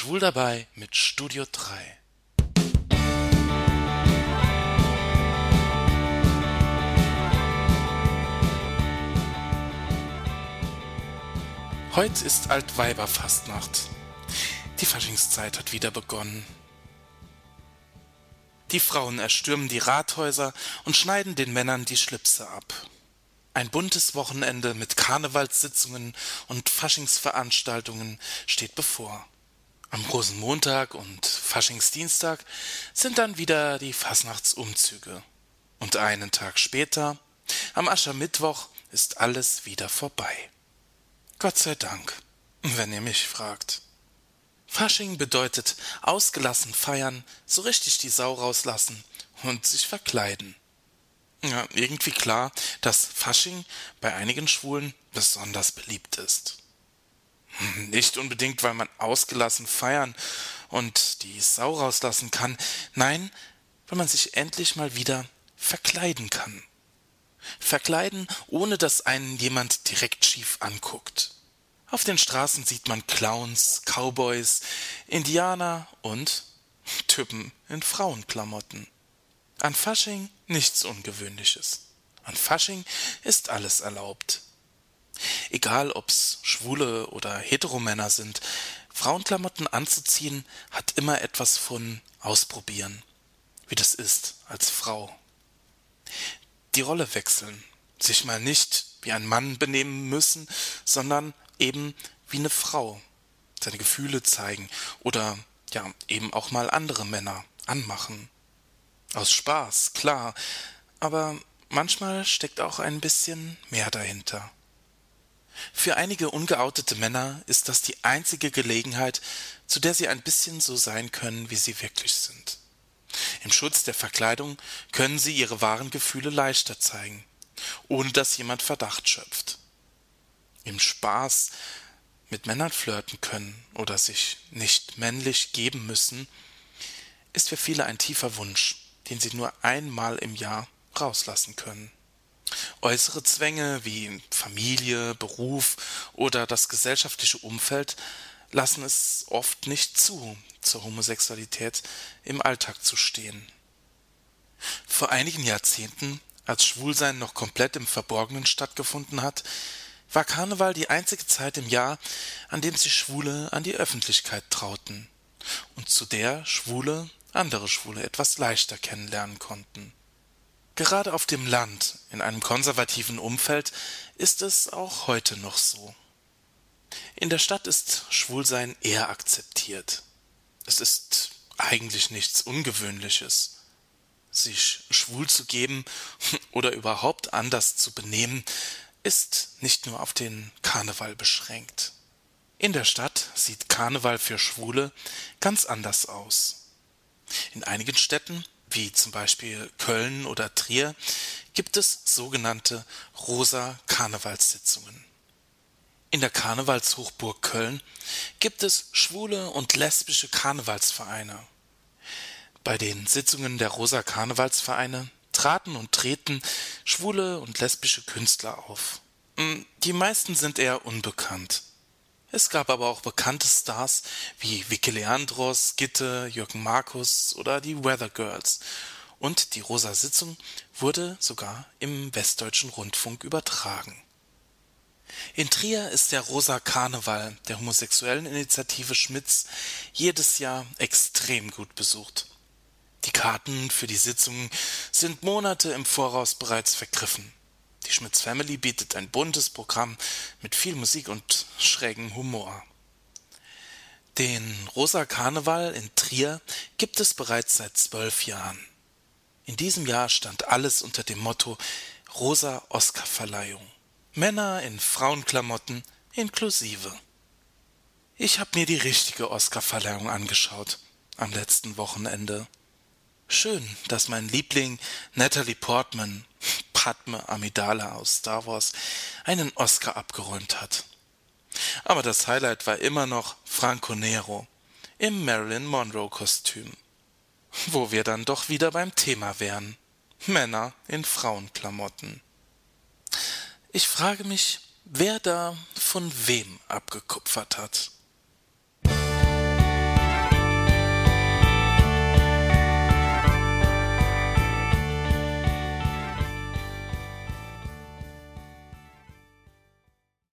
Schwul dabei mit Studio 3. Heute ist Altweiberfastnacht. Die Faschingszeit hat wieder begonnen. Die Frauen erstürmen die Rathäuser und schneiden den Männern die Schlipse ab. Ein buntes Wochenende mit Karnevalssitzungen und Faschingsveranstaltungen steht bevor. Am Rosenmontag und Faschingsdienstag sind dann wieder die Fasnachtsumzüge. Und einen Tag später, am Aschermittwoch, ist alles wieder vorbei. Gott sei Dank, wenn ihr mich fragt. Fasching bedeutet ausgelassen feiern, so richtig die Sau rauslassen und sich verkleiden. Ja, irgendwie klar, dass Fasching bei einigen Schwulen besonders beliebt ist. Nicht unbedingt, weil man ausgelassen feiern und die Sau rauslassen kann, nein, weil man sich endlich mal wieder verkleiden kann. Verkleiden, ohne dass einen jemand direkt schief anguckt. Auf den Straßen sieht man Clowns, Cowboys, Indianer und Typen in Frauenklamotten. An Fasching nichts Ungewöhnliches. An Fasching ist alles erlaubt. Egal ob's schwule oder Heteromänner sind, Frauenklamotten anzuziehen hat immer etwas von ausprobieren, wie das ist als Frau. Die Rolle wechseln, sich mal nicht wie ein Mann benehmen müssen, sondern eben wie eine Frau, seine Gefühle zeigen oder ja eben auch mal andere Männer anmachen. Aus Spaß, klar, aber manchmal steckt auch ein bisschen mehr dahinter. Für einige ungeoutete Männer ist das die einzige Gelegenheit, zu der sie ein bisschen so sein können, wie sie wirklich sind. Im Schutz der Verkleidung können sie ihre wahren Gefühle leichter zeigen, ohne dass jemand Verdacht schöpft. Im Spaß mit Männern flirten können oder sich nicht männlich geben müssen, ist für viele ein tiefer Wunsch, den sie nur einmal im Jahr rauslassen können. Äußere Zwänge wie Familie, Beruf oder das gesellschaftliche Umfeld lassen es oft nicht zu, zur Homosexualität im Alltag zu stehen. Vor einigen Jahrzehnten, als Schwulsein noch komplett im Verborgenen stattgefunden hat, war Karneval die einzige Zeit im Jahr, an dem sich Schwule an die Öffentlichkeit trauten und zu der Schwule andere Schwule etwas leichter kennenlernen konnten. Gerade auf dem Land, in einem konservativen Umfeld, ist es auch heute noch so. In der Stadt ist Schwulsein eher akzeptiert. Es ist eigentlich nichts Ungewöhnliches. Sich schwul zu geben oder überhaupt anders zu benehmen, ist nicht nur auf den Karneval beschränkt. In der Stadt sieht Karneval für Schwule ganz anders aus. In einigen Städten, wie zum Beispiel Köln oder Trier, gibt es sogenannte rosa Karnevalssitzungen. In der Karnevalshochburg Köln gibt es schwule und lesbische Karnevalsvereine. Bei den Sitzungen der rosa Karnevalsvereine traten und treten schwule und lesbische Künstler auf. Hm, die meisten sind eher unbekannt. Es gab aber auch bekannte Stars wie Vicky Leandros, Gitte, Jürgen Markus oder die Weather Girls. Und die Rosa Sitzung wurde sogar im Westdeutschen Rundfunk übertragen. In Trier ist der Rosa Karneval der homosexuellen Initiative Schmitz jedes Jahr extrem gut besucht. Die Karten für die Sitzungen sind Monate im Voraus bereits vergriffen. Die Schmitz Family bietet ein buntes Programm mit viel Musik und schrägen Humor. Den Rosa Karneval in Trier gibt es bereits seit zwölf Jahren. In diesem Jahr stand alles unter dem Motto Rosa Oscarverleihung. Männer in Frauenklamotten inklusive. Ich habe mir die richtige Oscarverleihung angeschaut am letzten Wochenende. Schön, dass mein Liebling Natalie Portman Padme Amidala aus Star Wars einen Oscar abgeräumt hat. Aber das Highlight war immer noch Franco Nero im Marilyn Monroe Kostüm. Wo wir dann doch wieder beim Thema wären. Männer in Frauenklamotten. Ich frage mich, wer da von wem abgekupfert hat.